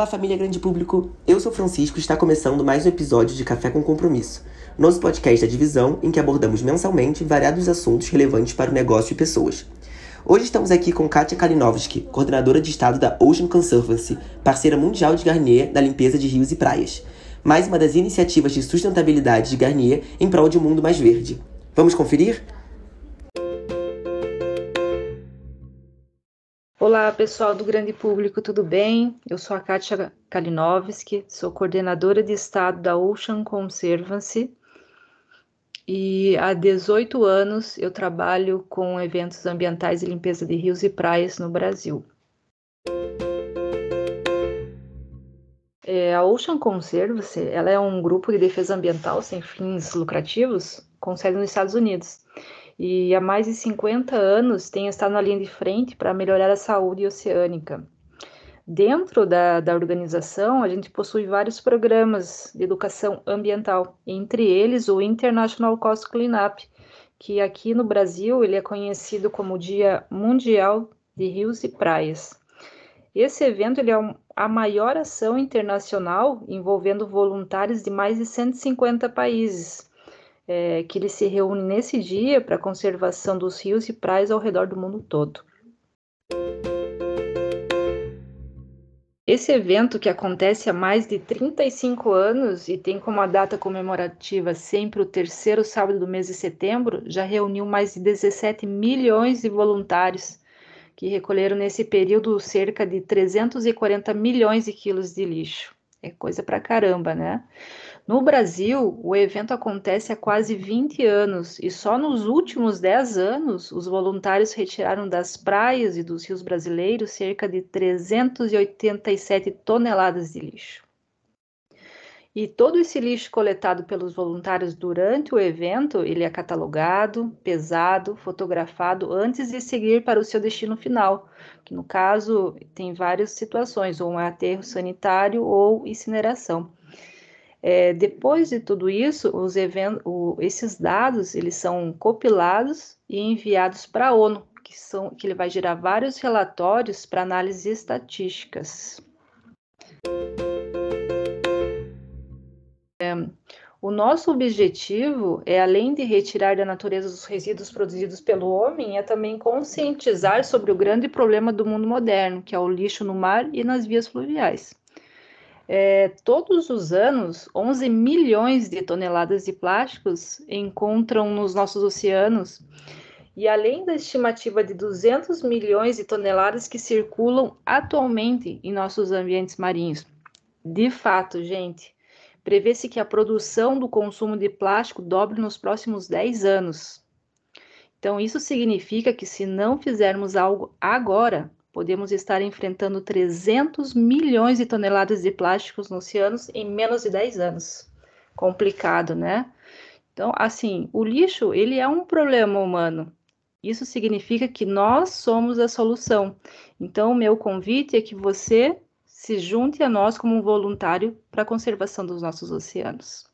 Olá, família grande público. Eu sou Francisco e está começando mais um episódio de Café com Compromisso, nosso podcast da divisão em que abordamos mensalmente variados assuntos relevantes para o negócio e pessoas. Hoje estamos aqui com Katia Kalinowski, coordenadora de estado da Ocean Conservancy, parceira mundial de Garnier na limpeza de rios e praias. Mais uma das iniciativas de sustentabilidade de Garnier em prol de um mundo mais verde. Vamos conferir? Olá, pessoal do grande público, tudo bem? Eu sou a Kátia Kalinowski, sou coordenadora de estado da Ocean Conservancy e há 18 anos eu trabalho com eventos ambientais e limpeza de rios e praias no Brasil. É, a Ocean Conservancy ela é um grupo de defesa ambiental sem fins lucrativos com sede nos Estados Unidos e há mais de 50 anos tem estado na linha de frente para melhorar a saúde oceânica. Dentro da, da organização, a gente possui vários programas de educação ambiental, entre eles o International Coast Cleanup, que aqui no Brasil ele é conhecido como Dia Mundial de Rios e Praias. Esse evento ele é a maior ação internacional envolvendo voluntários de mais de 150 países, é, que ele se reúne nesse dia para a conservação dos rios e praias ao redor do mundo todo. Esse evento, que acontece há mais de 35 anos e tem como data comemorativa sempre o terceiro sábado do mês de setembro, já reuniu mais de 17 milhões de voluntários que recolheram nesse período cerca de 340 milhões de quilos de lixo. É coisa pra caramba, né? No Brasil, o evento acontece há quase 20 anos e só nos últimos 10 anos os voluntários retiraram das praias e dos rios brasileiros cerca de 387 toneladas de lixo. E todo esse lixo coletado pelos voluntários durante o evento, ele é catalogado, pesado, fotografado antes de seguir para o seu destino final, que no caso tem várias situações, ou um aterro sanitário ou incineração. É, depois de tudo isso, os o, esses dados eles são compilados e enviados para a ONU, que, são, que ele vai gerar vários relatórios para análises estatísticas. O nosso objetivo é, além de retirar da natureza os resíduos produzidos pelo homem, é também conscientizar sobre o grande problema do mundo moderno, que é o lixo no mar e nas vias fluviais. É, todos os anos, 11 milhões de toneladas de plásticos encontram nos nossos oceanos, e além da estimativa de 200 milhões de toneladas que circulam atualmente em nossos ambientes marinhos. De fato, gente, prevê-se que a produção do consumo de plástico dobre nos próximos 10 anos. Então, isso significa que se não fizermos algo agora, podemos estar enfrentando 300 milhões de toneladas de plásticos nos oceanos em menos de 10 anos. Complicado, né? Então, assim, o lixo, ele é um problema humano. Isso significa que nós somos a solução. Então, o meu convite é que você se junte a nós como um voluntário para a conservação dos nossos oceanos.